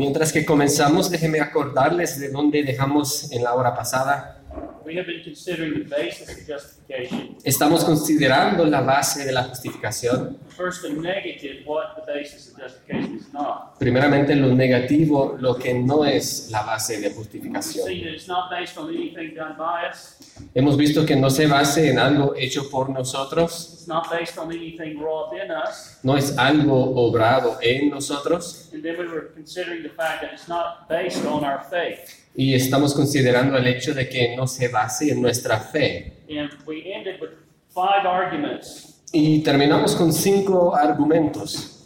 Mientras que comenzamos, déjenme acordarles de dónde dejamos en la hora pasada. We have been considering the basis of justification. Estamos considerando la base de la justificación. First, the negative, what the basis of justification is not. Primeramente lo negativo, lo que no es la base de justificación. seen that it's not based on anything done by us. Hemos visto que no se base en algo hecho por nosotros, It's not based on anything wrought in us. no es algo obrado en nosotros. And then we were considering the fact that it's not based on our faith. Y estamos considerando el hecho de que no se base en nuestra fe. And we ended with five arguments Y terminamos con cinco argumentos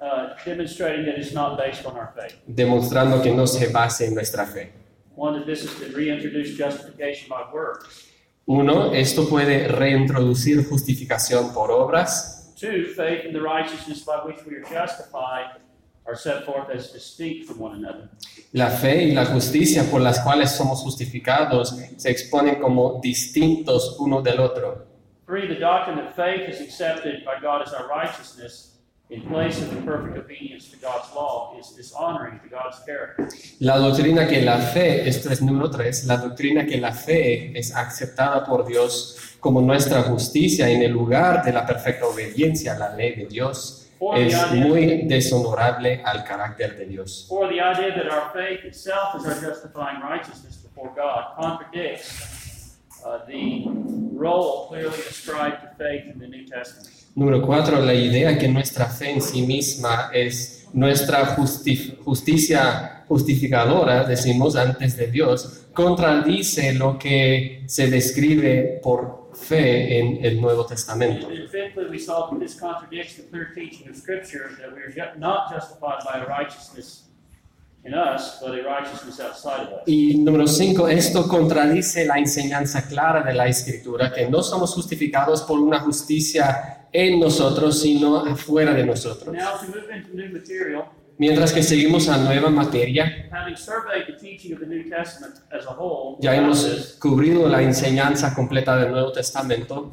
uh, demonstrating that it's not based on our faith. demostrando que no se base en nuestra fe. One, that this is to reintroduce justification by works. Uno, esto puede reintroducir justificación por obras. Two, faith in the righteousness by which we are justified are set forth as distinct from one another. La fe y la justicia por las cuales somos justificados se exponen como distintos uno del otro. Three, the doctrine that faith is accepted by God as our righteousness in place of the perfect obedience to God's law is dishonoring to God's character. La doctrina que la fe, esto es número tres, la doctrina que la fe es aceptada por Dios como nuestra justicia en el lugar de la perfecta obediencia a la ley de Dios es muy deshonorable al carácter de Dios. Four, the idea that our faith itself is our justifying righteousness before God contradicts uh, the role clearly ascribed to faith in the New Testament. Número cuatro, la idea que nuestra fe en sí misma es nuestra justi- justicia justificadora, decimos antes de Dios, contradice lo que se describe por fe en el Nuevo Testamento. And then fifthly, we saw that this contradicts the clear teaching of Scripture that we are ju- not justified by a righteousness in us, but a righteousness outside of us. Y número cinco, esto contradice la enseñanza clara de la Escritura, que no somos justificados por una justicia en nosotros, sino afuera de nosotros. Now, as we move into new material, Mientras que seguimos a nueva materia, having surveyed the teaching of the New Testament as a whole, ya hemos cubrido la enseñanza completa del Nuevo Testamento,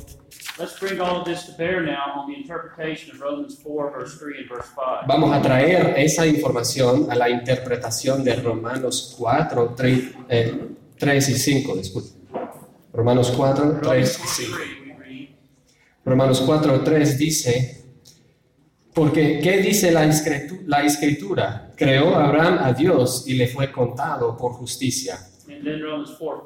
let's bring all of this to bear now on the interpretation of Romans 4, verse 3 and verse 5. vamos a traer esa información a la interpretación de Romanos 4, 3, eh, 3 y 5, disculpe. Romanos 4, 3 Romans y 4, 5. 3, we read, Romanos 4.3 dice, porque ¿qué dice la escritu- la escritura? Creó Abraham a Dios y le fue contado por justicia. Romans 4,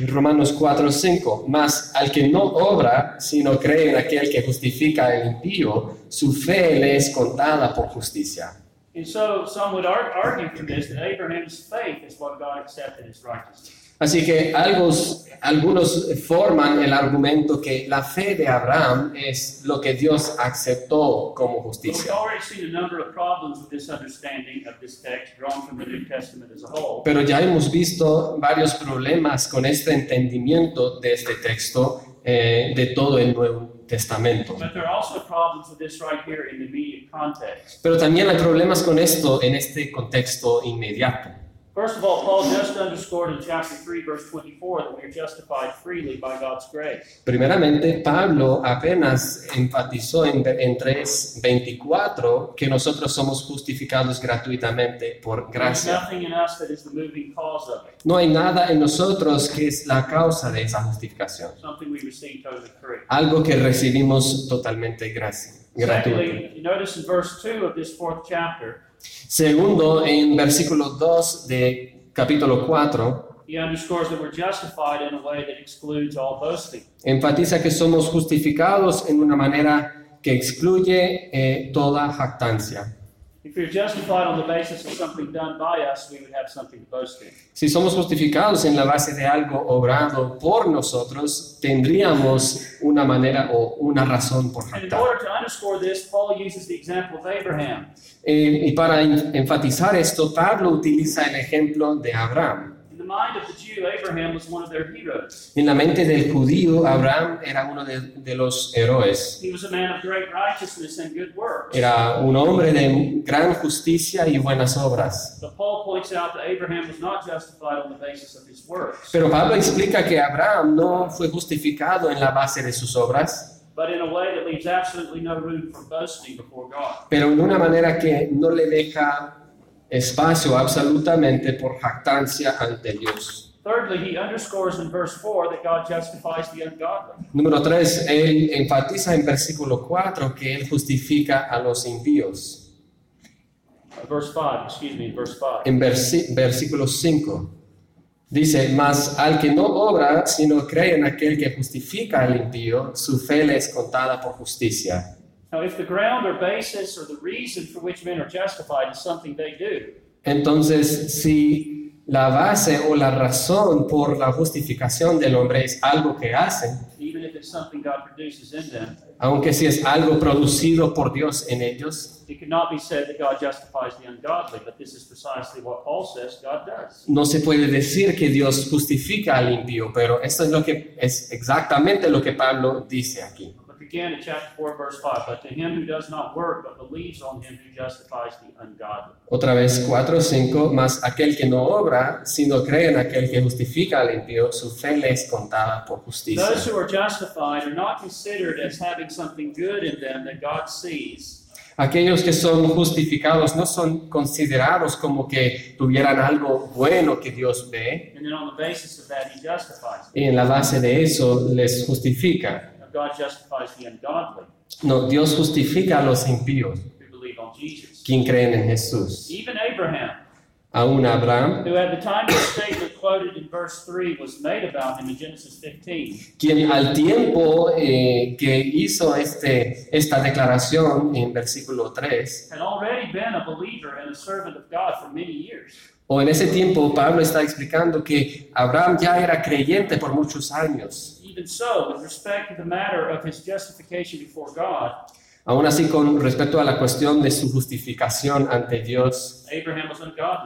5. Romanos 4.5, mas al que no obra, sino cree en aquel que justifica al impío, su fe le es contada por justicia. And so some would ar- argue from this that Abraham's faith is what God accepted as righteousness. Así que algunos, algunos forman el argumento que la fe de Abraham es lo que Dios aceptó como justicia. already seen a number of problems with this understanding of this text drawn from the New Testament as a whole. Pero ya hemos visto varios problemas con este entendimiento de este texto eh, de todo el Nuevo Testamento. But there are also problems with this right here in the immediate context. Pero también hay problemas con esto en este contexto inmediato. First of all, Paul just underscored in chapter 3, verse 24, that we are justified freely by God's grace. Primeramente, Pablo apenas enfatizó en, en 3.24 que nosotros somos justificados gratuitamente por gracia. nothing in us that is the moving cause of it, No hay nada en nosotros que es la causa de esa justificación. something we receive totally free. Algo que recibimos totalmente gracia, you notice in verse 2 of this fourth chapter, Segundo, en versículo 2 de capítulo 4, he underscores that we're justified in a way that excludes all boasting. enfatiza que somos justificados en una manera que excluye eh, toda jactancia. Si somos justificados en la base de algo obrado por nosotros, tendríamos una manera o una razón por jactar. Eh, y para en- enfatizar esto, Pablo utiliza el ejemplo de Abraham. In the mind of the Jew, Abraham was one of their heroes. En la mente del judío, Abraham era uno de, de los héroes. He was a man of great righteousness and good works. Era un hombre de gran justicia y buenas obras. But Paul points out that Abraham was not justified on the basis of his works, Pero Pablo explica que Abraham no fue justificado en la base de sus obras, but in a way that leaves absolutely no room for boasting before God. pero en una manera que no le deja espacio absolutamente por jactancia ante Dios. Thirdly, he underscores in verse 4 that God justifies the ungodly. Número 3, él enfatiza en versículo 4 que él justifica a los impíos. Verse 5, excuse me, verse 5. En versículo 5 dice, mas al que no obra, sino cree en aquel que justifica al impío, su fe le es contada por justicia. Now, if the ground or basis or the reason for which men are justified is something they do, Entonces, si la base o la razón por la justificación del hombre es algo que hacen, even if it's something God produces in them, aunque si es algo producido por Dios en ellos, it cannot be said that God justifies the ungodly, but this is precisely what Paul says God does. no se puede decir que Dios justifica al impío, pero esto es lo que es exactamente lo que Pablo dice aquí. Again at chapter 4, verse 5. But to him who does not work, but believes on him who justifies the ungodly. Otra vez 4 5, más aquel que no obra, sino cree en aquel que justifica al impío, su fe le es contada por justicia. Those who are justified are not considered as having something good in them that God sees, Aquellos que son justificados no son considerados como que tuvieran algo bueno que Dios ve, that, y en la base de eso les justifica. God justifies the ungodly No, Dios justifica a los impíos, who believe on Jesus. quien creen en Jesús. Even Abraham, Aún Abraham, who at the time the statement quoted in verse 3 was made about him in Genesis 15, quien al tiempo eh, que hizo este, esta declaración en versículo 3, had already been a believer and a servant of God for many years. O en ese tiempo Pablo está explicando que Abraham ya era creyente por muchos años. Even so, with respect to the matter of his justification before God, Aún así, con respecto a la cuestión de su justificación ante Dios, Abraham was.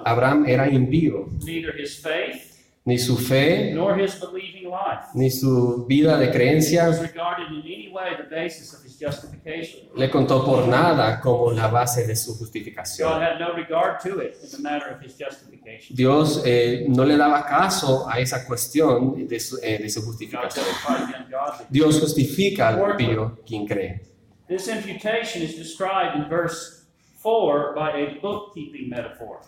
Abraham era impío. Neither his faith Ni su fe, nor his believing life ni su vida de was creencia regarded in any way the basis of his justification. le contó por nada como la base de su justificación. Dios eh, no le daba caso a esa cuestión de su, eh, de su justificación. Dios justifica al impío quien cree. This imputation is described in verse 4 by a bookkeeping metaphor.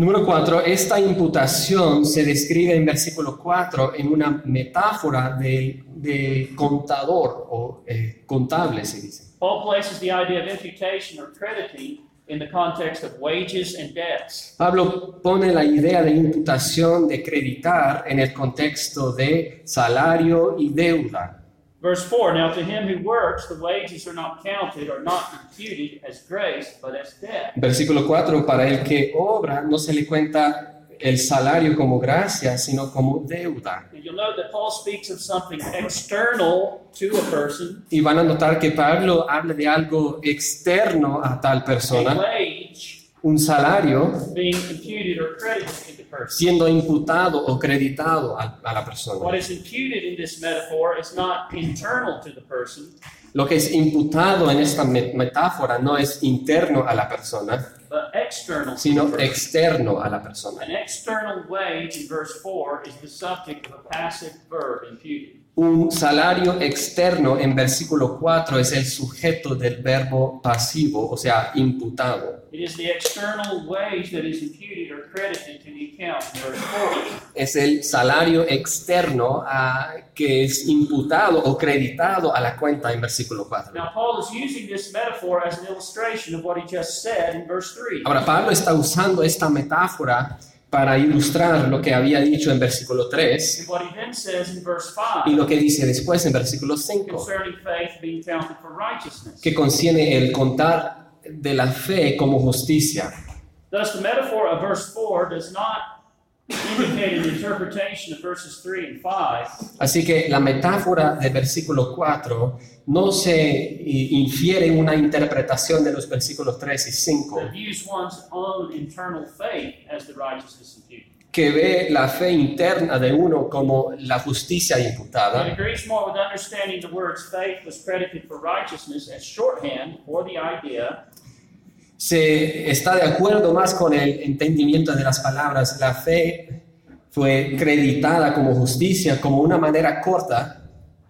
Número 4. Esta imputación se describe en versículo 4 en una metáfora de, de contador o eh, contable, se dice. Paul places the idea of imputation or crediting in the context of wages and debts. Pablo pone la idea de imputación, de creditar, en el contexto de salario y deuda. Verse 4 Now to him who works, the wages are not counted or not imputed as grace, but as debt. Versículo 4, para el que obra no se le cuenta el salario como gracia, sino como deuda. And you'll note that Paul speaks of something external to a person, Y van a notar que Pablo habla de algo externo a tal persona, un salario siendo imputado o creditado a, a la What persona. is imputed in this metaphor is not internal to the person, Lo que es imputado en esta me- metáfora no es interno a la persona, but external sino person. externo a la persona. An external wage in verse 4 is the subject of a passive verb imputed. Un salario externo en versículo 4 es el sujeto del verbo pasivo, o sea, imputado. It is the external wage that is imputed or credited to the account in verse 4. Es el salario externo ah, que es imputado o creditado a la cuenta en versículo 4. Now, Paul is using this metaphor as an illustration of what he just said in verse 3. Ahora, Pablo está usando esta metáfora para ilustrar lo que había dicho en versículo 3 And what he then says in verse y 5 lo que dice después en versículo 5, concerning faith being counted for righteousness. que contiene el contar de la fe como justicia. Thus, the metaphor of verse 4 does not Así que la metáfora del versículo 4 no se infiere una interpretación de los versículos 3 y 5, that views one's own internal faith as the righteousness imputed. que ve la fe interna de uno como la justicia imputada, se está de acuerdo más con el entendimiento de las palabras. La fe fue creditada como justicia como una manera corta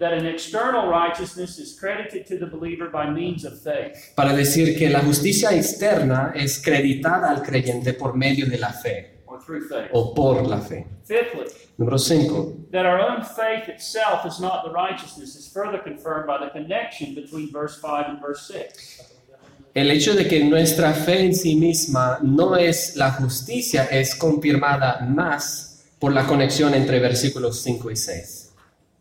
that an external righteousness is credited to the believer by means of faith. para decir que la justicia externa es creditada al creyente por medio de la fe faith. o por la fe. Fifthly, Número 5. El hecho de que nuestra fe en sí misma no es la justicia es confirmada más por la conexión entre versículos 5 y 6.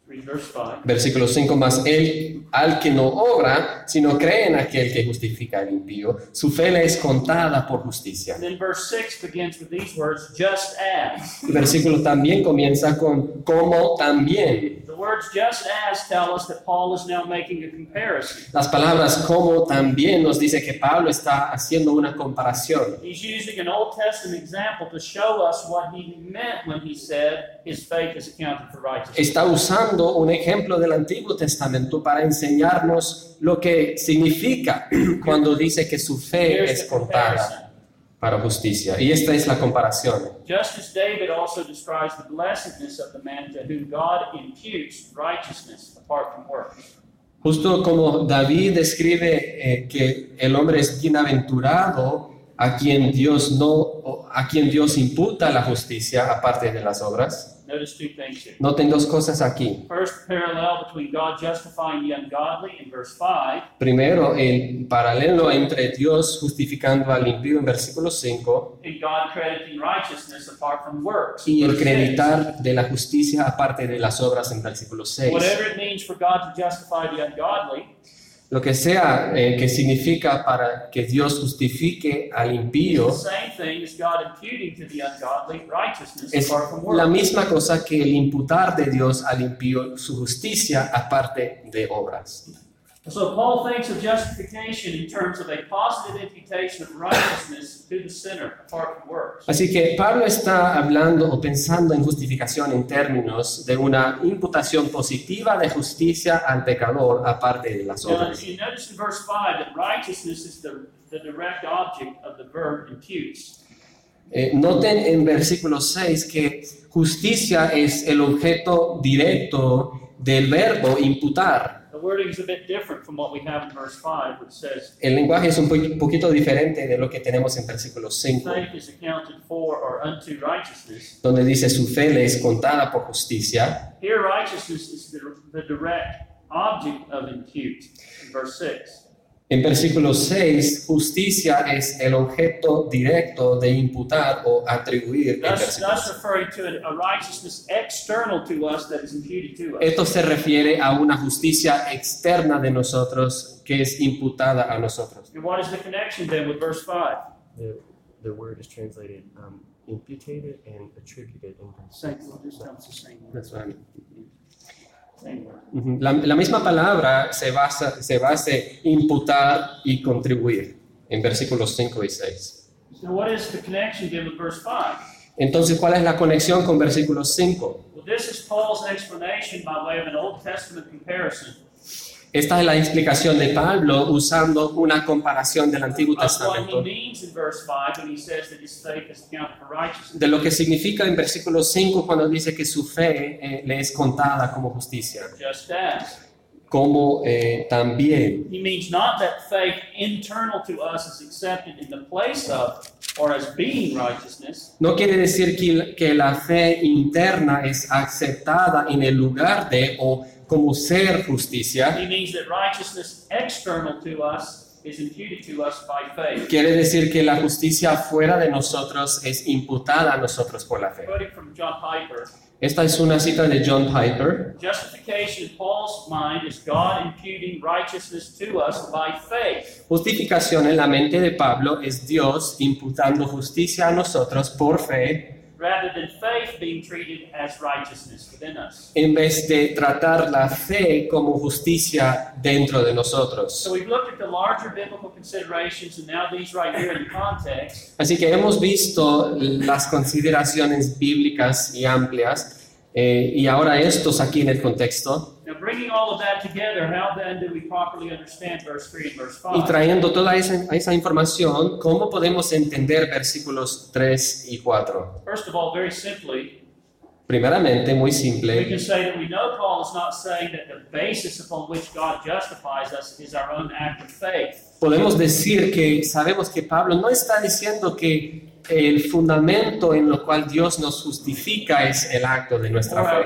Read verse 5. Versículo 5 más él al que no obra, sino cree en aquel que justifica al impío, su fe le es contada por justicia. And then verse 6 begins with these words, just as. El versículo también comienza con como también. The words just as tell us that Paul is now making a comparison. Las palabras como también nos dice que Pablo está haciendo una comparación. He's using an Old Testament example to show us what he meant when he said his faith is accounted for righteousness. Está usando un ejemplo del Antiguo Testamento para enseñarnos lo que significa cuando dice que su fe es contada. Para justicia. Y esta es la comparación. Just as David also describes the blessedness of the man to whom God imputes righteousness apart from works. Justo como David describe eh, que el hombre es bienaventurado a quien Dios no a quien Dios imputa la justicia aparte de las obras. Notice two things here. Noten dos cosas aquí. First parallel between God justifying the ungodly in verse 5 Primero, el paralelo entre Dios justificando al impío en versículo 5 and God crediting righteousness apart from works. y el creditar de la justicia aparte de las obras en versículo 6. Whatever it means for God to justify the ungodly, Lo que sea eh, que significa para que Dios justifique al impío es la misma cosa que el imputar de Dios al impío su justicia aparte de obras. So Paul thinks of justification in terms of a positive imputation of righteousness to the sinner apart from works. Así que Pablo está hablando o pensando en justificación en términos de una imputación positiva de justicia al pecador aparte de las Now, obras. you notice in verse 5 that righteousness is the, the direct object of the verb imputes. Eh, noten en versículo 6 que justicia es el objeto directo del verbo imputar. The wording is a bit different from what we have in verse 5, which says, El lenguaje es un po- poquito diferente de lo que tenemos en versículo 5, faith is accounted for or unto righteousness. donde dice su fe le es contada por justicia. Here, righteousness is the, the direct object of impute in verse 6. En versículo 6, justicia es el objeto directo de imputar o atribuir. Thus, to a, righteousness external to us that is imputed to us. Esto se refiere a una justicia externa de nosotros que es imputada a nosotros. And what is the connection then with verse 5? The, the word is translated um, imputed and attributed in verse Same, well, this comes the same word. That's right. La, la misma palabra se basa, se basa imputar y contribuir en versículos 5 y 6. So, what is the connection then with verse 5? Entonces, ¿cuál es la conexión con versículos 5? Esta es la explicación de Pablo usando una comparación del Antiguo Testamento means in verse 5 when he says that his faith is accounted for righteousness. de lo que significa en versículo 5 cuando dice que su fe eh, le es contada como justicia, como eh, también. He means not that faith internal to us is accepted in the place of or as being righteousness, No quiere decir que, que la fe interna es aceptada en el lugar de o como ser justicia. he means that righteousness external to us is imputed to us by faith. Quiere decir que la justicia fuera de nosotros es imputada a nosotros por la fe. Esta es una cita de John Piper. Justificación en la mente de Pablo es Dios imputando justicia a nosotros por fe rather than faith being treated as righteousness within us. en vez de tratar la fe como justicia dentro de nosotros. So we've looked at the larger biblical considerations, and now these right here in the context. Así que hemos visto las consideraciones bíblicas y amplias eh, y ahora estos aquí en el contexto Now, bringing all of that together, how then do we properly understand verse 3 and verse y 5? trayendo toda esa, esa información, ¿cómo podemos entender versículos 3 y 4? First of all, very simply, Primeramente, muy We simple, can say that we know Paul is not saying that the basis upon which God justifies us is our own act of faith. podemos decir que sabemos que Pablo no está diciendo que el fundamento en lo cual Dios nos justifica es el acto de nuestra fe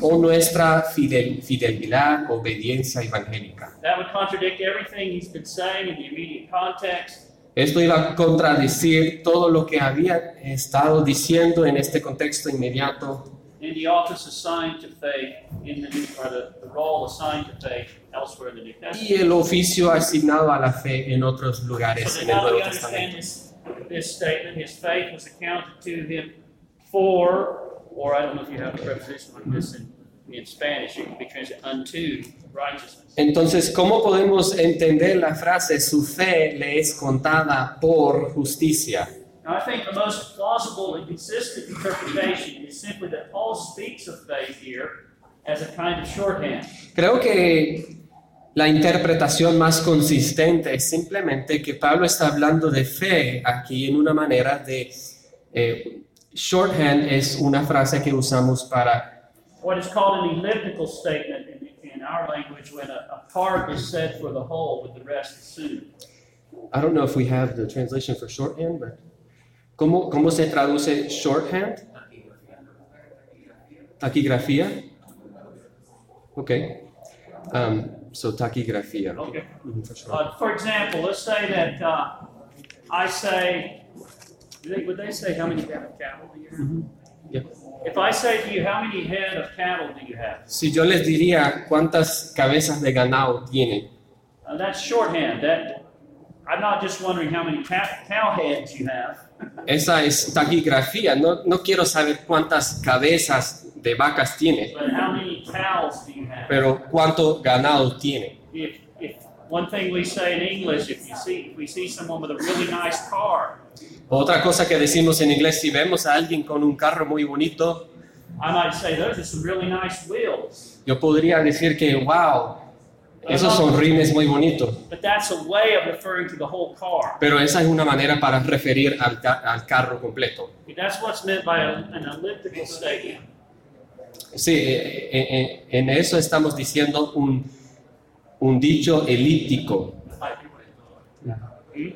o nuestra fidel- fidelidad, obediencia evangélica. That would contradict everything he's been saying in the immediate context. Esto iba a contradecir todo lo que había estado diciendo en este contexto inmediato in the office assigned to faith in the new, or the, the role assigned to faith elsewhere in the New Testament. y el oficio asignado a la fe en otros lugares So en el Nuevo Testamento. this, this statement, his faith was accounted to him for, or I don't know if you have a preposition like this in, in Spanish, it can be translated unto righteousness. Entonces, ¿cómo podemos entender la frase su fe le es contada por justicia? Now, I think the most plausible and consistent interpretation is simply that Paul speaks of faith here as a kind of shorthand. Creo que la interpretación más consistente es simplemente que Pablo está hablando de fe aquí en una manera de... eh, shorthand es una frase que usamos para what is called an elliptical statement in, in our language when a, a part is said for the whole with the rest assumed. I don't know if we have the translation for shorthand, but ¿cómo, cómo se traduce shorthand? Taquigrafía. Okay. Um, so taquigrafía. Okay. Mhm, for sure. Uh, for example, let's say that uh, I say, they, would they say how many head of cattle do you have? Mhm. Yeah. If I say to you, how many head of cattle do you have? Si yo les diría cuántas cabezas de ganado tienen, Uh, that's shorthand. That I'm not just wondering how many cow, heads you have. esa es taquigrafía. No, no quiero saber cuántas cabezas de vacas tiene, But how many cows do you have? pero cuánto ganado tiene. If, if one thing we say in English, if you see if we see someone with a really nice car, Otra cosa que decimos en inglés, si vemos a alguien con un carro muy bonito, I might say those are some really nice wheels. yo podría decir que, wow, esos son rines muy bonitos. But that's a way of referring to the whole car. Pero esa es una manera para referir al, ca- al carro completo. That's what's meant by a, an elliptical statement. Sí, eh, eh, eh, en eso estamos diciendo un, un dicho elíptico. Hmm?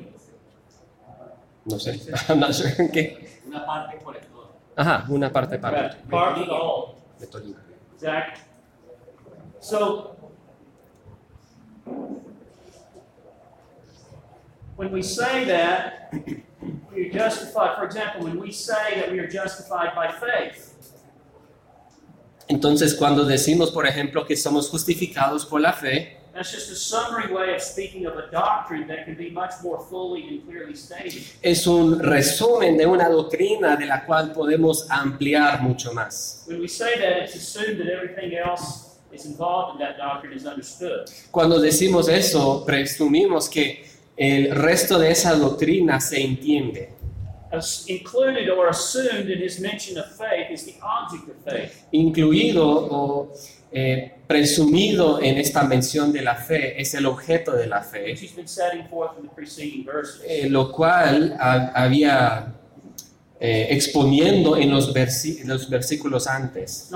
No sé, I'm not sure qué. Una parte por el todo. Ajá, una parte para Right, Part of the whole. de Torino. Exactly. So, when we say that we are justified, for example, when we say that we are justified by faith, Entonces, cuando decimos, por ejemplo, que somos justificados por la fe, that's just a summary way of speaking of a doctrine that can be much more fully and clearly stated. es un resumen de una doctrina de la cual podemos ampliar mucho más. When we say that, it's assumed that everything else is involved in that doctrine is understood. Cuando decimos eso, presumimos que el resto de esa doctrina se entiende. As included or assumed in his mention of faith is the object of faith. incluido o eh, presumido en esta mención de la fe es el objeto de la fe, eh, lo cual ha- había eh, exponiendo en los, versi- los versículos antes.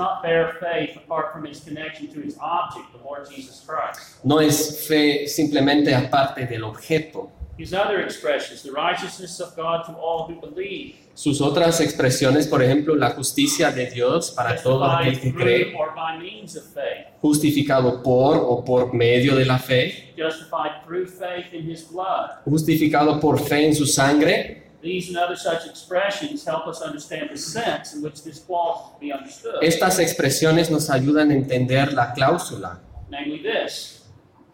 No es fe simplemente aparte del objeto. His other expressions, the righteousness of God to all who believe, Sus otras expresiones, por ejemplo, la justicia de Dios para todo aquel que cree, justificado por o por medio de la fe, justificado por fe en su sangre, These and other such expressions help us understand the sense in which this clause is to be understood. Estas expresiones nos ayudan a entender la cláusula. Namely, this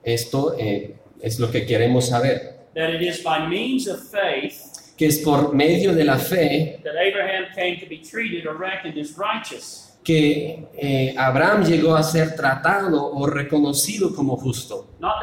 Esto eh, es lo que queremos saber, that it is by means of faith que es por medio de la fe that Abraham came to be treated or reckoned as righteous. que eh, Abraham llegó a ser tratado o reconocido como justo. Not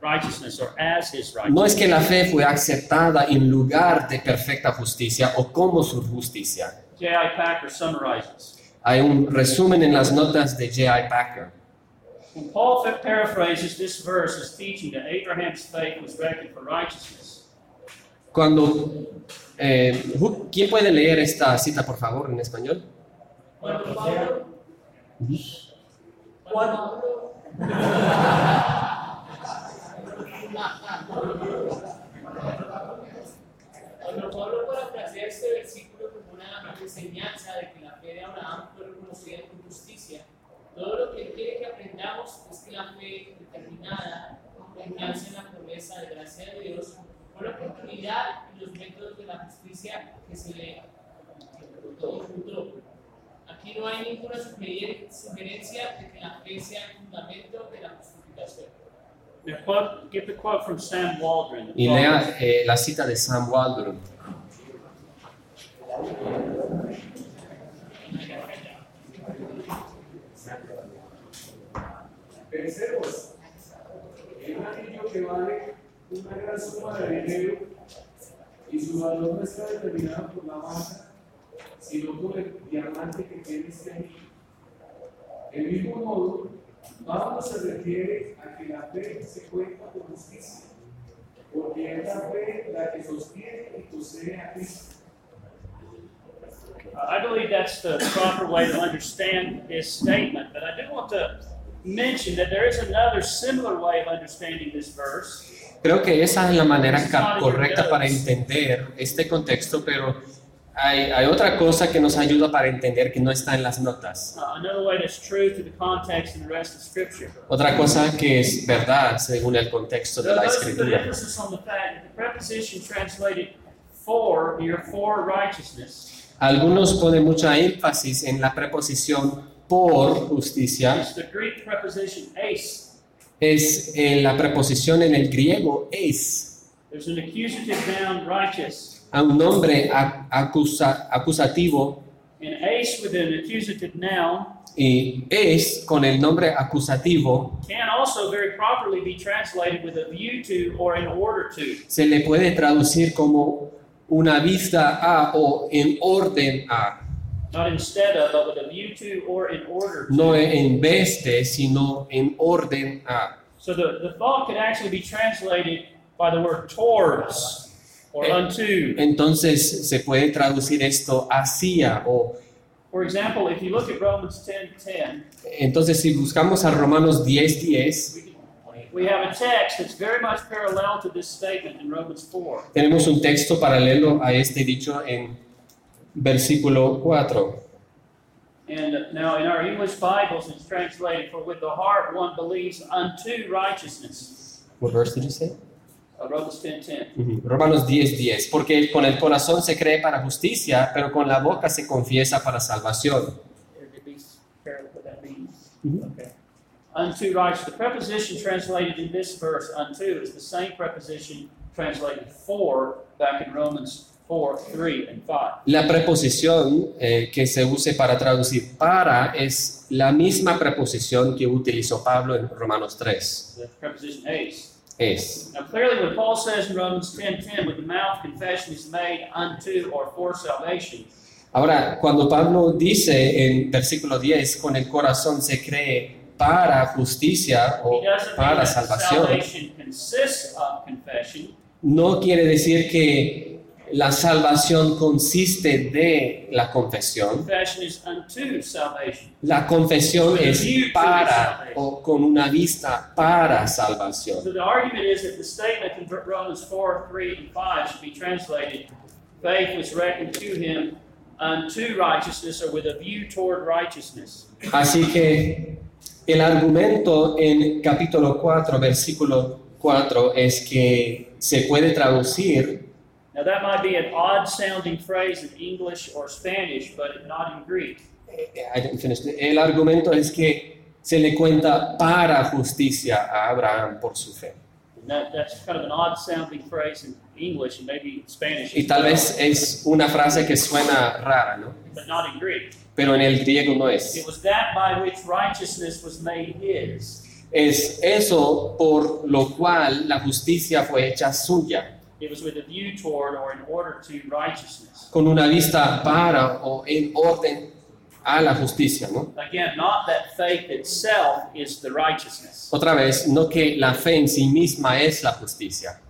righteousness, or as his No es que la fe fue aceptada en lugar de perfecta justicia o como su justicia. J.I. Packer summarizes. Hay un resumen en las notas de J.I. Packer. When Paul paraphrases this verse as teaching that Abraham's faith was reckoned for righteousness, Cuando, eh, ¿quién puede leer esta cita, por favor, en español? Cuando Pablo, cuando, cuando Pablo parafrasea este versículo como una enseñanza de que la fe de Abraham fue reconocida con justicia, todo lo que él quiere que aprendamos es que la fe determinada, confianza en la promesa de gracia de Dios, fue la oportunidad y los métodos de la justicia que se le ejecutó. Aquí no hay ninguna sugerencia de que la fe sea el fundamento de la justificación. Quote, get the quote from Sam Waldron. Y lea eh, la cita de Sam Waldron. Pensemos, en un anillo que vale una gran suma de dinero y su valor no está determinado por la marca, sino por el diamante que tiene este anillo. Del mismo modo, Pablo se refiere a que la fe se cuenta con justicia, porque es la fe la que sostiene y posee a Cristo. I believe that's the proper way to understand this statement, but I do want to mention that there is another similar way of understanding this verse. Creo que esa es la manera correcta para entender este contexto, pero hay, hay otra cosa que nos ayuda para entender que no está en las notas. Otra cosa que es verdad según el contexto de la escritura. Algunos ponen mucha énfasis en la preposición por justicia. Es en la preposición en el griego es There's an accusative noun, righteous, a un nombre acusa- acusativo. And ace with an accusative noun y es con el nombre acusativo. can also very properly be translated with a view to or in order to. se le puede traducir como una vista a o en orden a, Not instead of, but with a view to or in order to. no en vez de, sino en orden a. So the, the thought could actually be translated by the word towards or Eh, unto. Entonces se puede traducir esto hacia o For example, if you look at Romans 10 entonces si buscamos a Romanos 10:10 10, tenemos un texto paralelo a este dicho en versículo 4. And now in our English Bibles, it's translated, For with the heart one believes unto righteousness. What verse did you say? Uh, Romans 10 10. Ujú, Romanos 10:10, porque con el corazón se cree para justicia, pero con la boca se confiesa para salvación. Means. Mhm. Okay. Unto righteous. The preposition translated in this verse, unto, is the same preposition translated for back in Romans 4, 3, and 5. La preposición eh, que se use para traducir para es la misma preposición que utilizó Pablo en Romanos 3. The preposition ace. Es. Now, clearly, when Paul says in Romans 10 10, with the mouth confession is made unto or for salvation, Ahora, cuando Pablo dice en versículo 10, con el corazón se cree para justicia o para salvación, no quiere decir que la salvación consiste de la confesión. La confesión es para o con una vista para salvación. So the argument is that the statement in Romans 4, 3, and 5 should be translated faith was reckoned to him unto righteousness or with a view toward righteousness. Así que el argumento en capítulo 4, versículo 4 es que se puede traducir, Now, that might be an odd sounding phrase in English or Spanish, but not in Greek. eh, I didn't finish. el argumento es que se le cuenta para justicia a Abraham por su fe. And that, that's kind of an odd sounding phrase in English and maybe in Spanish, Y tal vez es una frase que suena rara, ¿no? but not in Greek. Pero en el griego no It es. was that by which righteousness was made his. Es eso por lo cual la justicia fue hecha suya. It was with a view toward or in order to righteousness. con una vista para o en orden a la justicia, ¿no? Again, not that faith itself is the righteousness. Otra vez, no que la fe en sí misma es la justicia.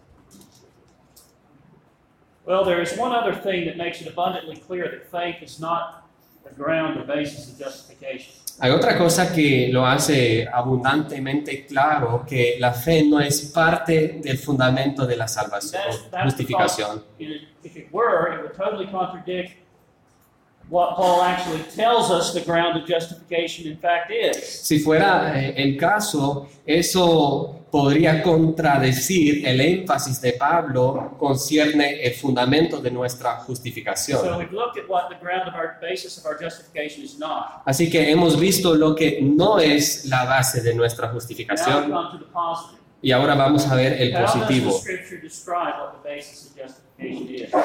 Well, there is one other thing that makes it abundantly clear that faith is not the ground or basis of justification. Hay otra cosa que lo hace abundantemente claro, que la fe no es parte del fundamento de la salvación, justificación. because it- if it were, it would totally contradict what Paul actually tells us the ground of justification in fact is. Si fuera eh, el caso, eso podría contradecir el énfasis de Pablo concierne el fundamento de nuestra So justificación. Así que hemos visto lo que no es la base de nuestra justificación y ahora vamos a ver el positivo.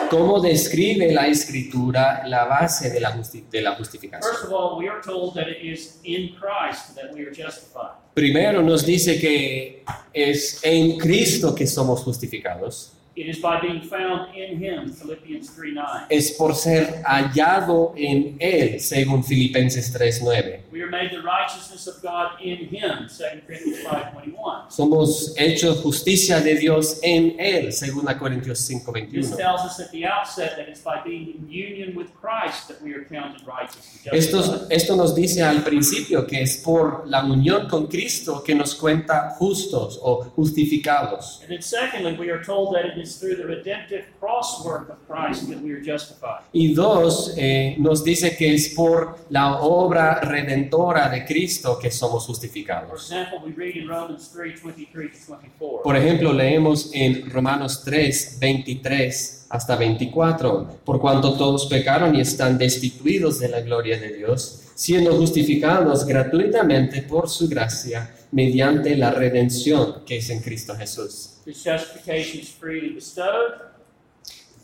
¿Cómo describe la escritura la base de la, justi- de la justificación? First of all, we are told that it is in Christ that we are justified. Primero nos dice que es en Cristo que somos justificados. It is by being found in Him, Philippians 3 9. Es por ser hallado en Él, según Filipenses 3.9. We are made the righteousness of God in Him, 2 Corinthians 5 21. Somos hechos justicia de Dios en Él, según Corintios This 5.21. tells us at the outset that it's by being in union with Christ that we are counted righteous. and Esto, nos dice al principio que es por la unión con Cristo que nos cuenta justos o justificados. And then secondly, we are told that it is through the redemptive cross work of Christ that we are justified. Y dos, eh, nos dice que es por la obra redentora de Cristo que somos For justificados. example, we read in Romans 3 23 to 24. Por ejemplo, leemos en Romanos 3, 23 hasta 24, por cuanto todos pecaron y están destituidos de la gloria de Dios, siendo justificados gratuitamente por su gracia mediante la redención que es en Cristo Jesús.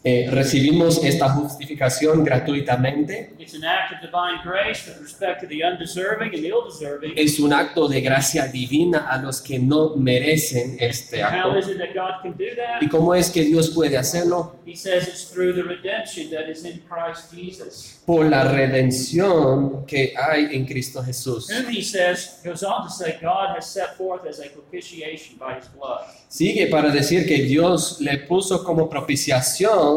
Eh, recibimos esta justificación gratuitamente. It's an act of divine grace with respect to the undeserving and the ill-deserving. Es un acto de gracia divina a los que no merecen este acto. ¿Y that? cómo es que Dios puede hacerlo? He says it's through the redemption that is in Christ Jesus. Por la redención que hay en Cristo Jesús. Whom he says, goes on to say, God has set forth as a propitiation by his blood. Sigue para decir que Dios le puso como propiciación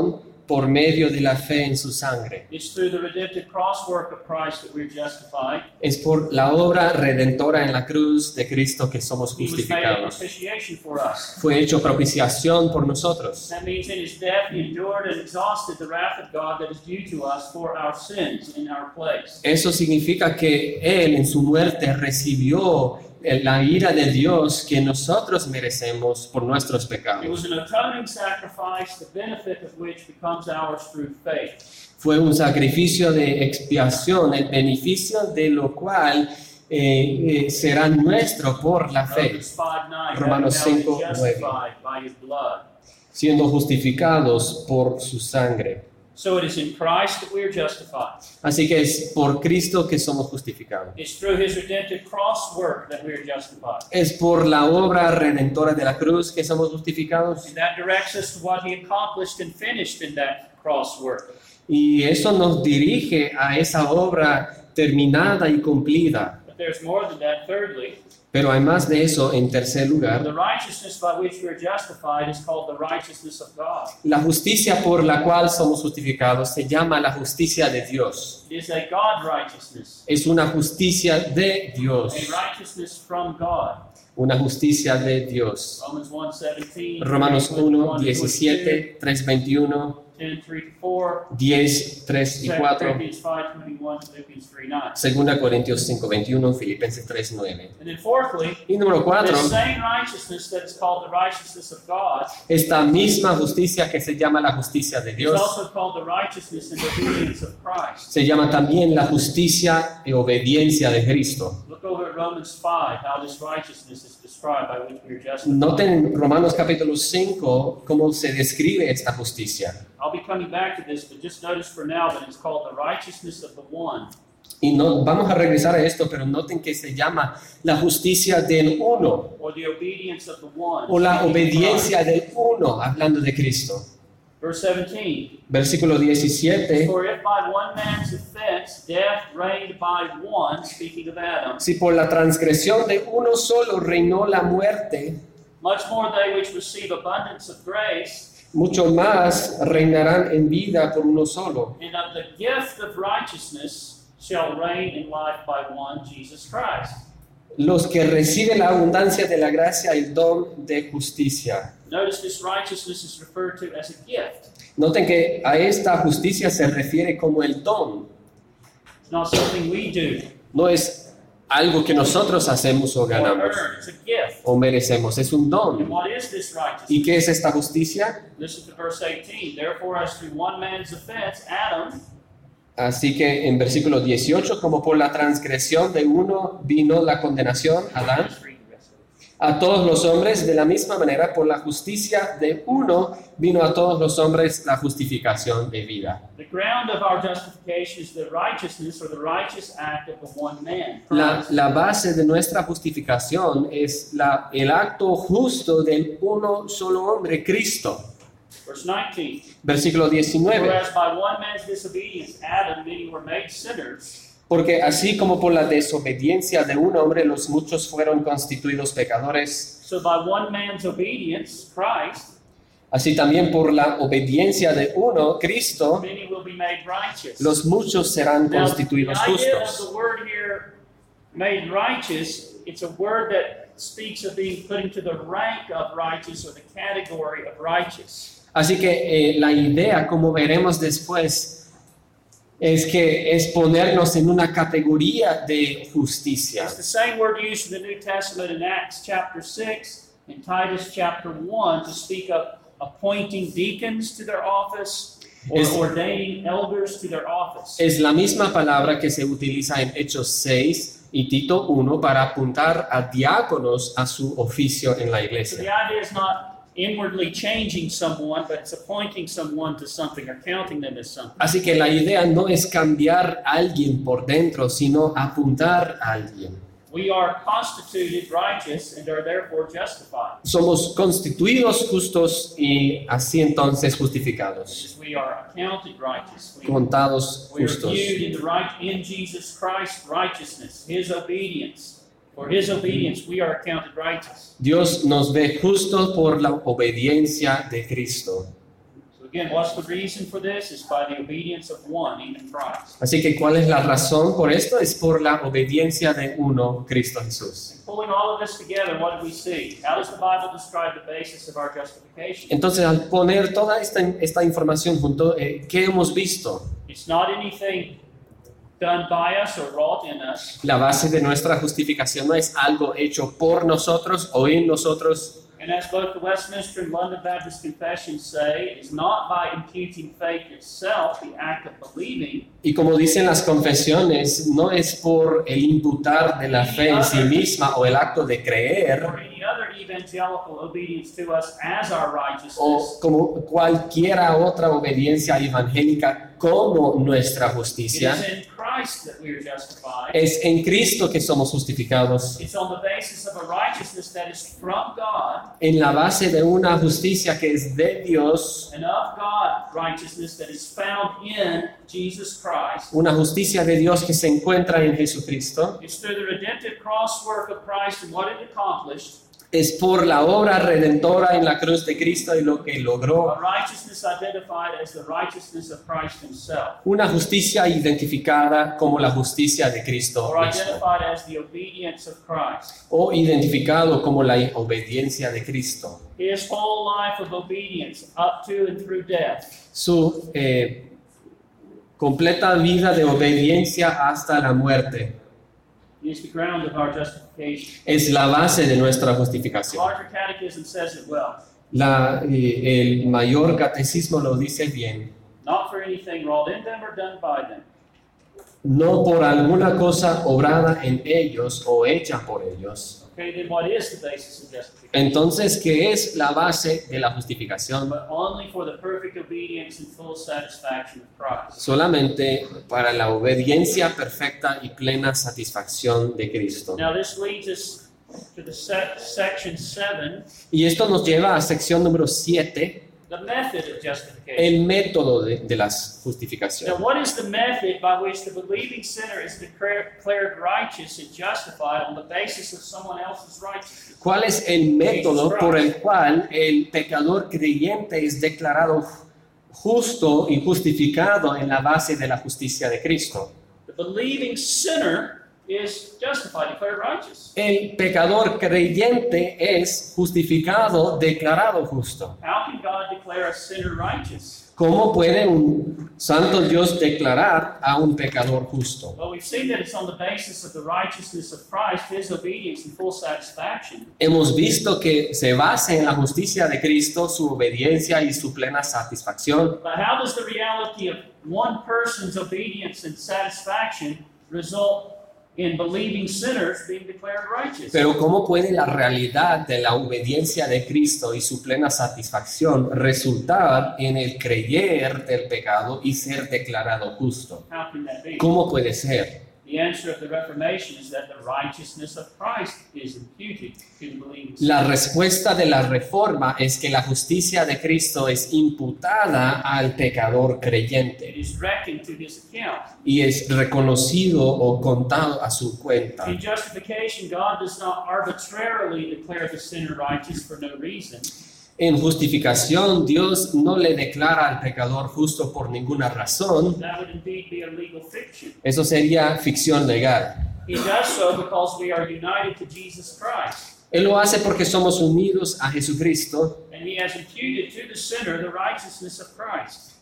por medio de la fe en su sangre. It's through the redemptive cross work of Christ that we're justified. Es por la obra redentora en la cruz de Cristo que somos justificados. propitiation for us. Fue hecho propiciación por nosotros. That means in his death he endured and exhausted the wrath of God that is due to us for our sins in our place. Eso significa que Él en su muerte recibió la ira de Dios que nosotros merecemos por nuestros pecados. Fue un sacrificio de expiación, el beneficio de lo cual eh, eh, será nuestro por la fe, Romans 5 9, Romanos having now 5, been justified by his blood. siendo justificados por su sangre. So it is in Christ that we are justified. Así que es por Cristo que somos justificados. It's through his redemptive cross work that we are justified. Es por la obra redentora de la cruz que somos justificados. And that directs us to what he accomplished and finished in that cross work. Y eso nos dirige a esa obra terminada y cumplida. But there's more than that. Thirdly, Pero hay más de eso en tercer lugar. the righteousness by which we are justified is called the righteousness of God. La justicia por la cual somos justificados se llama la justicia de Dios. It is a God righteousness, Es una justicia de Dios. a righteousness from God. Una justicia de Dios. Romans 1:17, Romanos 1, 1, 17, 3, 21, 10, 3 to 4, 10, 3 y 2 4. Corinthians 5, 21, Philippians 3, 9. Segunda Corintios 5, 21, Filipenses 3, 9. And then fourthly, Y número 4, this same righteousness that is called the righteousness of God esta misma justicia que se llama la justicia de Dios, se llama también la justicia y obediencia de Cristo. Look over at Romans 5, how this righteousness is Noten en Romanos capítulo 5 cómo se describe esta justicia. I'll be coming back to this, but just notice for now that it's called the righteousness of the one. Y no, vamos a regresar a esto, pero noten que se llama la justicia del uno or the obedience of the one. o la obediencia del uno, hablando de Cristo. Verse 17. Versículo 17. For if by one man's offense death reigned by one, speaking of Adam, Si por la transgresión de uno solo reinó la muerte, much more they which receive abundance of grace mucho más reinarán en vida por uno solo. And of the gift of righteousness shall reign in life by one, Jesus Christ. Los que reciben la abundancia de la gracia el don de justicia. Notice this righteousness is referred to as a gift. Noten que a esta justicia se refiere como el don. It's not something we do No es algo que nosotros hacemos o ganamos o merecemos, es un don. is this? ¿Y qué es esta justicia? Así que en versículo 18, como por la transgresión de uno vino la condenación, Adán, a todos los hombres, de la misma manera por la justicia de uno vino a todos los hombres la justificación de vida. The ground of our justification is the righteousness or the righteous act of the one man. La, la base de nuestra justificación es la, el acto justo del uno solo hombre, Cristo. Verse 19. Versículo 19. Whereas by one man's disobedience, Adam, many were made sinners. Porque así como por la desobediencia de un hombre los muchos fueron constituidos pecadores, So by one man's obedience, Christ, así también por la obediencia de uno, Cristo, many will be made righteous. los muchos serán constituidos justos. the word here, made righteous, it's a word that speaks of being put into the rank of righteous or the category of righteous. Así que eh, la idea, como veremos después, es que es ponernos en una categoría de justicia. It's the same word used in the New Testament in Acts chapter 6 and Titus chapter 1 to speak of appointing deacons to their office or Es- ordaining elders to their office. Es la misma palabra que se utiliza en Hechos 6 y Tito 1 para apuntar a diáconos a su oficio en la So the iglesia. idea is not inwardly changing someone, but it's appointing someone to something or counting them as something. Así que la idea no es cambiar a alguien por dentro, sino apuntar a alguien. We are constituted righteous and are therefore justified. Somos constituidos justos y así entonces justificados, we are accounted righteous. We, contados we are justos. viewed in the right in Jesus Christ's righteousness, his obedience. For his obedience we are accounted righteous. Dios nos ve justos por la obediencia de Cristo. So again, what's the reason for this? It's by the obedience of one, even Christ. Así que ¿cuál es la razón por esto? Es por la obediencia de uno, Cristo Jesús. And pulling all of this together, what do we see? How does the Bible describe the basis of our justification? Entonces, al poner toda esta, esta información junto, eh, ¿qué hemos visto? It's not anything done by us or wrought in us. La base de nuestra justificación no es algo hecho por nosotros o en nosotros, And as both the Westminster and London Baptist Confessions say, it is not by imputing faith itself, the act of believing, y como dicen las confesiones, no es por el imputar de la fe en sí misma o el acto de creer or any other evangelical obedience to us as our o como cualquiera otra obediencia evangélica como nuestra justicia. is in Christ that we are justified. Es en Cristo que somos justificados, It's on the basis of a righteousness that is from God en la base de una justicia que es de Dios, and of God righteousness that is found in Jesus Christ. una justicia de Dios que se encuentra en Jesucristo. Es por la obra redentora en la cruz de Cristo y lo que logró. A righteousness identified as the righteousness of Christ Himself, una justicia identificada como la justicia de Cristo or mismo, identified as the obedience of Christ. o identificado como la obediencia de Cristo. His whole life of obedience up to and through death. Su eh, completa vida de obediencia hasta la muerte es la base de nuestra The justificación. larger catechism says it well. La, eh, el mayor catecismo lo dice bien. Not for anything wrought in them or done by them, No por alguna cosa obrada en ellos o hecha por ellos. Entonces, ¿qué es la base de la justificación? Solamente para la obediencia perfecta y plena satisfacción de Cristo. Now, this leads us to the se- section seven, Y esto nos lleva a sección número 7, the method of justification. el método de, de la Now, justificación. what is the method by which the believing sinner is declared declared righteous and justified on the basis of someone else's righteousness? ¿Cuál es el método por el cual el pecador creyente es declarado justo y justificado en la base de la justicia de Cristo? The believing sinner is justified, declared righteous. El pecador creyente es justificado, declarado justo. How can God declare a sinner righteous? ¿Cómo puede un santo Dios declarar a un pecador justo? Well, we've seen that it's on the basis of the righteousness of Christ, his obedience and full satisfaction. Hemos visto que se basa en la justicia de Cristo, su obediencia y su plena satisfacción. But how does the reality of one person's obedience and satisfaction result in believing sinners being declared righteous? Pero ¿cómo puede la realidad de la obediencia de Cristo y su plena satisfacción resultar en el creer del pecado y ser declarado justo? How can that be? ¿Cómo puede ser? The answer of the Reformation is that the righteousness of Christ is imputed to the believing La respuesta de la reforma es que la justicia de Cristo es imputada al pecador It creyente is reckoned to his account. y es reconocido o contado a su cuenta. In justification, God does not arbitrarily declare the sinner righteous for no reason. En justificación, Dios no le declara al pecador justo por ninguna razón. Eso sería ficción legal. Él lo hace porque somos unidos a Jesucristo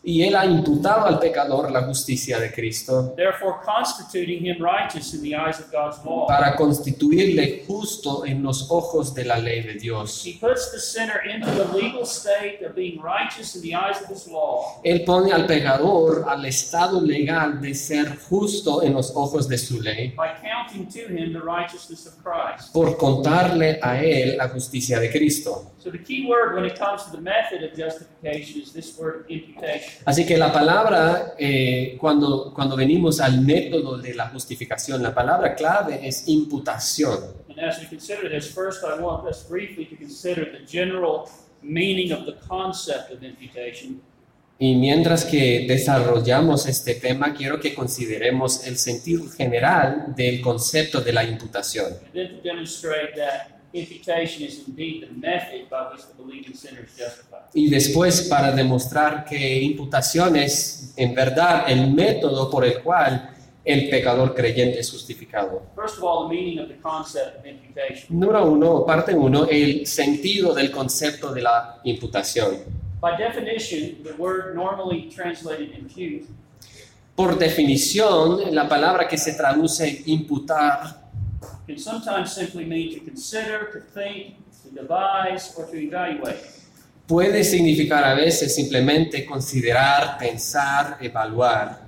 Y Él ha imputado al pecador la justicia de Cristo therefore constituting him righteous in the eyes of God's law. para constituirle justo en los ojos de la ley de Dios. He puts the sinner into the legal state of being righteous in the eyes of his law Él pone al pecador al estado legal de ser justo en los ojos de su ley by counting to him the righteousness of Christ. por contarle a Él la justicia de Cristo. So the key word when it comes to the method of justification is this word imputation. Así que la palabra, eh, cuando, cuando venimos al método de la justificación, la palabra clave es imputación. And as we consider this, first I want us briefly to consider the general meaning of the concept of imputation. Y mientras que desarrollamos este tema, quiero que consideremos el sentido general del concepto de la imputación. and then to demonstrate that imputation is indeed the method by which the believing sinner is justified. Y después para demostrar que imputación es en verdad el método por el cual el pecador creyente es justificado. First of all, the meaning of the concept of imputation. Número uno, parte uno, el sentido del concepto de la imputación. By definition, the word normally translated impute Por definición, la palabra que se traduce imputar can sometimes simply mean to consider, to think, to devise, or to evaluate. puede significar a veces simplemente considerar, pensar, evaluar.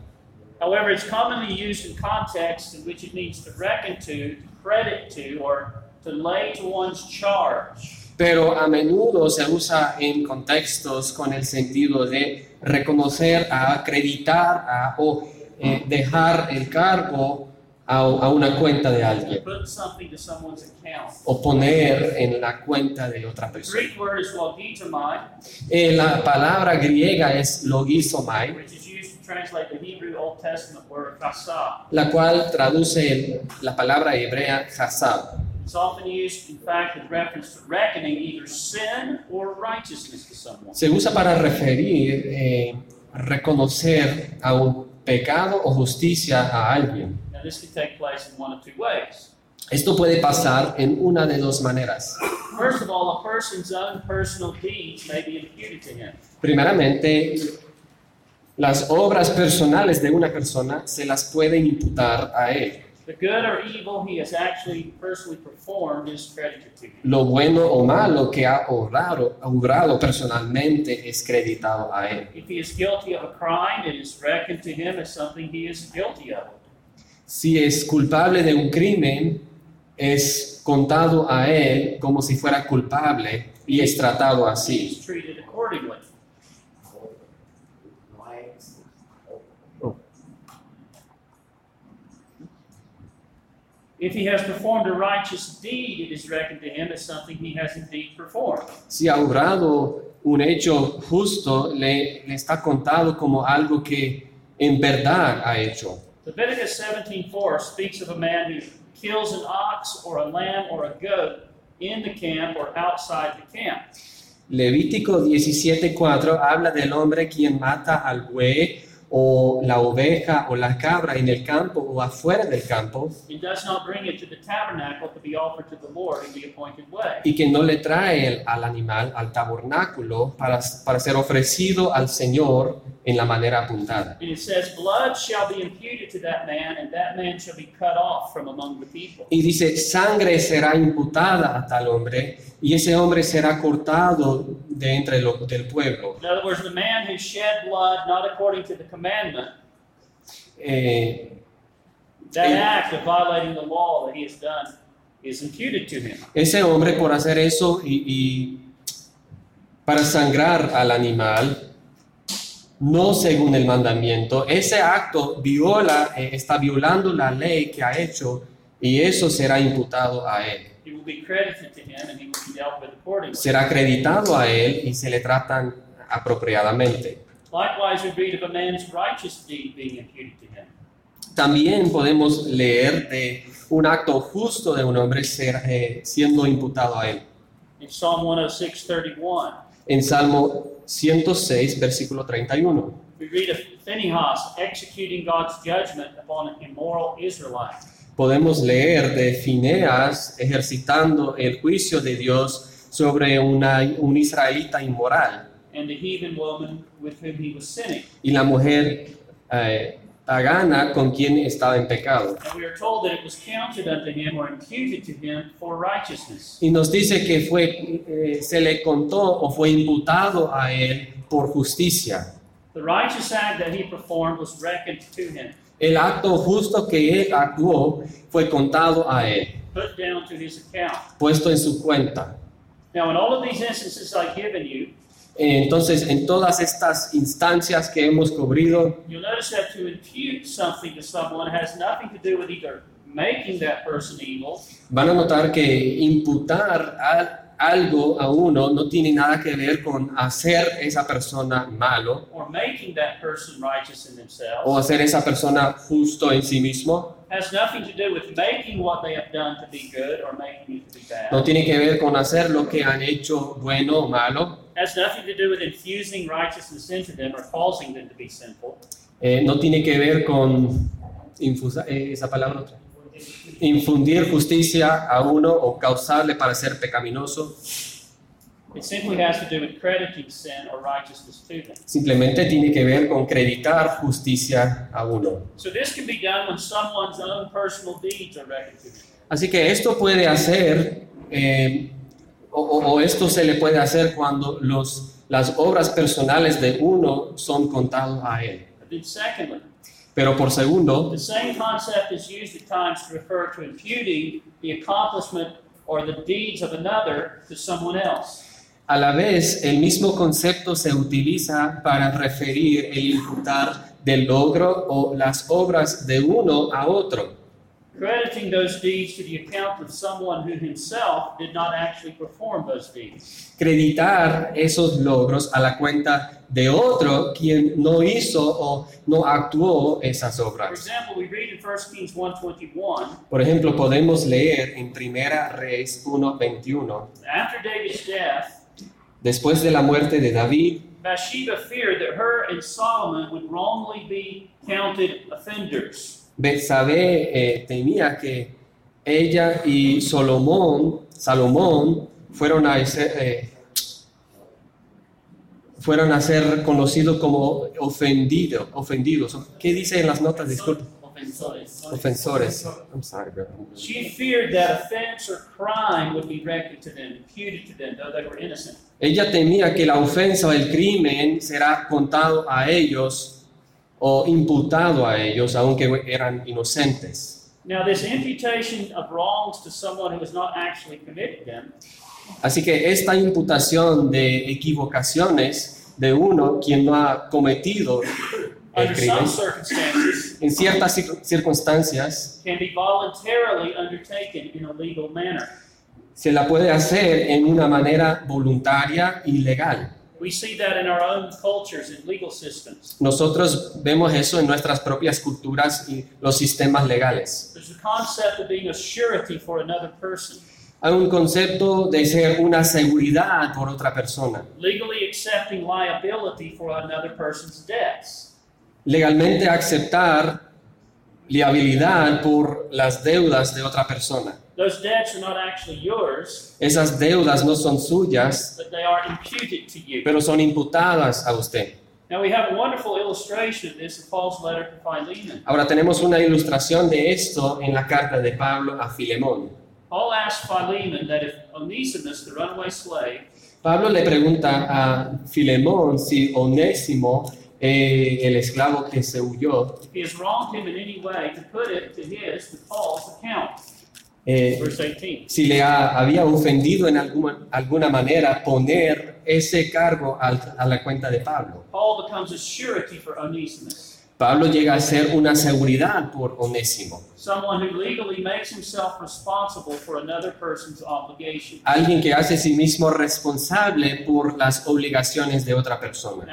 However, it's commonly used in contexts in which it means to reckon to, to credit to, or to lay to one's charge. Pero a menudo se usa en contextos con el sentido de reconocer, a acreditar a- o eh, dejar el cargo a, a una cuenta de alguien o poner en la cuenta de otra persona. Eh, la palabra griega es chasab. la cual traduce la palabra hebrea hasab. It's often used, in fact, in reference to reckoning either sin or righteousness to someone. Se usa para referir, eh, reconocer a un pecado o justicia a alguien. This can take place in one of two ways. Esto puede pasar en una de dos maneras. First of all, a person's own personal deeds may be imputed to him. Primeramente, las obras personales de una persona se las pueden imputar a él. The good or evil he has actually personally performed is credited to him. Lo bueno o malo que ha obrado, obrado personalmente es creditado a él. Si es culpable de un crimen, es contado a él como si fuera culpable y es tratado así. is treated accordingly. If he has performed a righteous deed, it is reckoned to him as something he has indeed performed. Si ha obrado un hecho justo, le, le está contado como algo que en verdad ha hecho. Leviticus 17:4 speaks of a man who kills an ox or a lamb or a goat in the camp or outside the camp. Levítico 17:4 habla del hombre quien mata al buey o la oveja o la cabra en el campo o afuera del campo y que no le trae al animal al tabernáculo para, para ser ofrecido al Señor en la manera apuntada. Y dice, sangre será imputada a tal hombre y ese hombre será cortado de entre lo, del pueblo. In other words, the man who shed blood not according to the commandment, Eh, that Yeah. act of violating the law that he has done, is imputed to him. ese hombre por hacer eso y, y para sangrar al animal, no según el mandamiento, ese acto viola, eh, está violando la ley que ha hecho y eso será imputado a él. It will be credited to him, and he will be dealt with accordingly. Será acreditado a él y se le tratan apropiadamente. Likewise, we read of a man's righteous deed being imputed to him. También podemos leer de un acto justo de un hombre ser, eh, siendo imputado a él. In Psalm 106, 31, En Salmo 106, versículo 31. we read of Phinehas executing God's judgment upon an immoral Israelite. Podemos leer de Fineas ejercitando el juicio de Dios sobre una, un israelita inmoral and the heathen woman with whom he was sinning. y la mujer eh, pagana con quien estaba en pecado. Y nos dice que fue, eh, se le contó o fue imputado a él por justicia. The righteous act that he performed was reckoned to him, El acto justo que él actuó fue contado a él, put down to his account. puesto en su cuenta. Now, in all of these instances I've given you, Entonces, en todas estas instancias que hemos cubrido, you'll notice that to impute something to someone has nothing to do with either making that person evil van a notar que imputar a- algo a uno no tiene nada que ver con hacer esa persona malo or making that person o hacer esa persona justo en sí mismo. Has nothing to do with making what they have done to be good or making it to be bad. No tiene que ver con hacer lo que han hecho bueno o malo. Eh, no tiene que ver con infusa- eh, esa palabra otra. Infundir justicia a uno o causarle para ser pecaminoso. It simply has to do with crediting sin or righteousness to them. Simplemente tiene que ver con creditar justicia a uno. So this can be done when someone's own personal deeds are reckoned to them. Así que esto puede hacer, eh, o, o- esto se le puede hacer cuando los, las obras personales de uno son contados a él. Pero por segundo, the same concept is used at times to refer to imputing the accomplishment or the deeds of another to someone else. a la vez el mismo concepto se utiliza para referir el imputar del logro o las obras de uno a otro. Crediting those deeds to the account of someone who himself did not actually perform those deeds. Creditar esos logros a la cuenta de otro quien no hizo o no actuó esas For obras. example, we read in 1 Kings 1:21, Por ejemplo, podemos leer en Primera Reyes 1:21, after David's death, después de la muerte de David, Bathsheba feared that her and Solomon would wrongly be counted offenders. Betsabé eh, temía que ella y Salomón, Salomón fueron a ser, eh, fueron a ser conocidos como ofendido, ofendidos. ¿Qué dice en las notas? Disculpe. Ofensores. Ofensores. I'm sorry, bro. She feared that offense or crime would be reckoned to them, imputed to them, though they were innocent. Ella temía que la ofensa o el crimen será contado a ellos o imputado a ellos, aunque eran inocentes. Now, this imputation of wrongs to someone who has not actually committed them Así que esta imputación de equivocaciones de uno quien no ha cometido el crimen, en ciertas cir- circunstancias can be voluntarily undertaken in a legal manner. se la puede hacer en una manera voluntaria y legal. We see that in our own cultures and legal systems. Nosotros vemos eso en nuestras propias culturas y los sistemas legales. There's a concept of being a surety for another person, Hay un concepto de ser una seguridad por otra persona. legally accepting liability for another person's debts. Legalmente aceptar liabilidad por las deudas de otra persona. Those debts are not actually yours, Esas deudas no son suyas, but they are imputed to you. pero son imputadas a usted. Now we have a wonderful illustration of this in Paul's letter to Philemon. Ahora tenemos una ilustración de esto en la carta de Pablo a Filemón. Paul asked Philemon that if Onesimus, the runaway slave, Pablo le pregunta a Filemón si Onésimo, eh, el esclavo que se huyó, if he has wronged him in any way, to put it to his, to Paul's account. Eh, Verse 18. si le ha- había ofendido en alguna, alguna manera, poner ese cargo al- a la cuenta de Pablo. Paul becomes a surety for Onesimus, Pablo llega a ser una seguridad por Onésimo, someone who legally makes himself responsible for another person's obligation. alguien que hace a sí mismo responsable por las obligaciones de otra persona.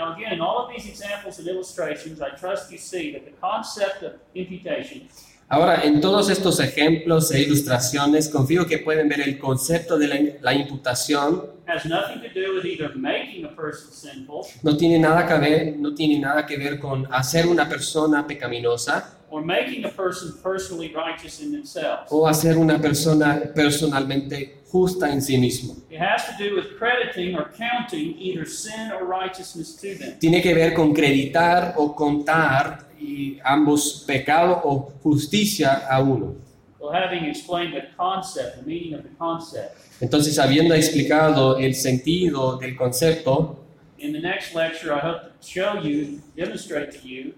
Ahora, en todos estos ejemplos e ilustraciones, confío que pueden ver el concepto de la, la imputación. has nothing to do with either making a person sinful No tiene, nada que ver, no tiene nada que ver con hacer una persona pecaminosa or making a person personally righteous in themselves. o hacer una persona personalmente justa en sí mismo. It has to do with crediting or counting either sin or righteousness to them. Tiene que ver con creditar o contar y ambos pecado o justicia a uno. Well, having explained the concept, the meaning of the concept, Entonces, habiendo explicado el sentido del concepto, in the next lecture, I hope to show you, demonstrate to you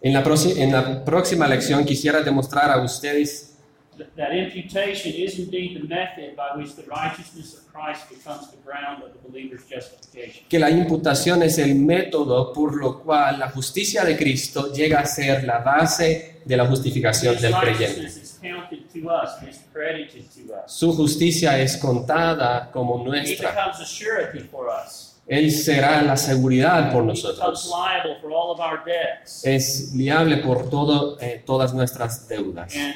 en la, proxi- en la próxima lección quisiera demostrar a ustedes that, imputation is indeed the method by which the righteousness of Christ becomes the ground of the believer's justification. que la imputación es el método por lo cual la justicia de Cristo llega a ser la base de la justificación His del creyente. righteousness is counted to us, and is credited to us. Su justicia es contada como He nuestra. becomes a surety for us. Él será la seguridad por nosotros. Es liable por todo, eh, todas nuestras deudas. And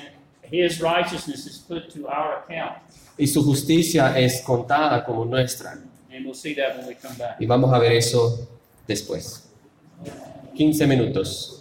his righteousness is put to our account. Y su justicia es contada como nuestra. And we'll see that when we come back. Y vamos a ver eso después. 15 minutos.